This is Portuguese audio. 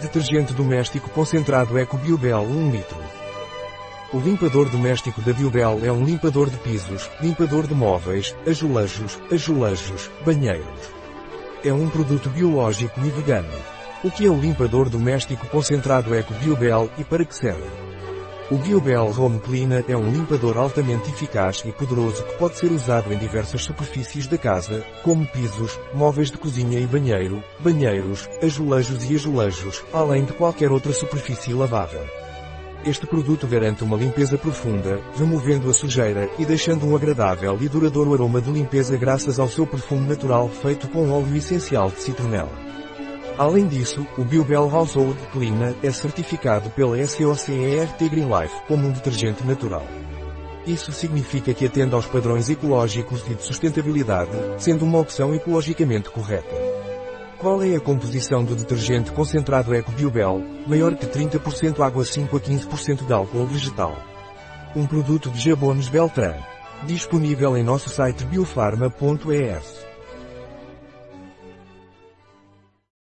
Detergente doméstico concentrado Eco Biobel 1 litro. O limpador doméstico da Biobel é um limpador de pisos, limpador de móveis, azulejos, azulejos, banheiros. É um produto biológico e vegano. O que é o limpador doméstico concentrado Eco Biobel e para que serve? O Biobel Home Cleaner é um limpador altamente eficaz e poderoso que pode ser usado em diversas superfícies da casa, como pisos, móveis de cozinha e banheiro, banheiros, azulejos e azulejos, além de qualquer outra superfície lavável. Este produto garante uma limpeza profunda, removendo a sujeira e deixando um agradável e duradouro aroma de limpeza graças ao seu perfume natural feito com óleo essencial de citronela. Além disso, o Biobel Household Cleaner é certificado pela SOCERT Green Life como um detergente natural. Isso significa que atende aos padrões ecológicos e de sustentabilidade, sendo uma opção ecologicamente correta. Qual é a composição do detergente concentrado Eco Biobel, maior que 30% água 5 a 15% de álcool vegetal? Um produto de Jabones Beltran. Disponível em nosso site biofarma.es.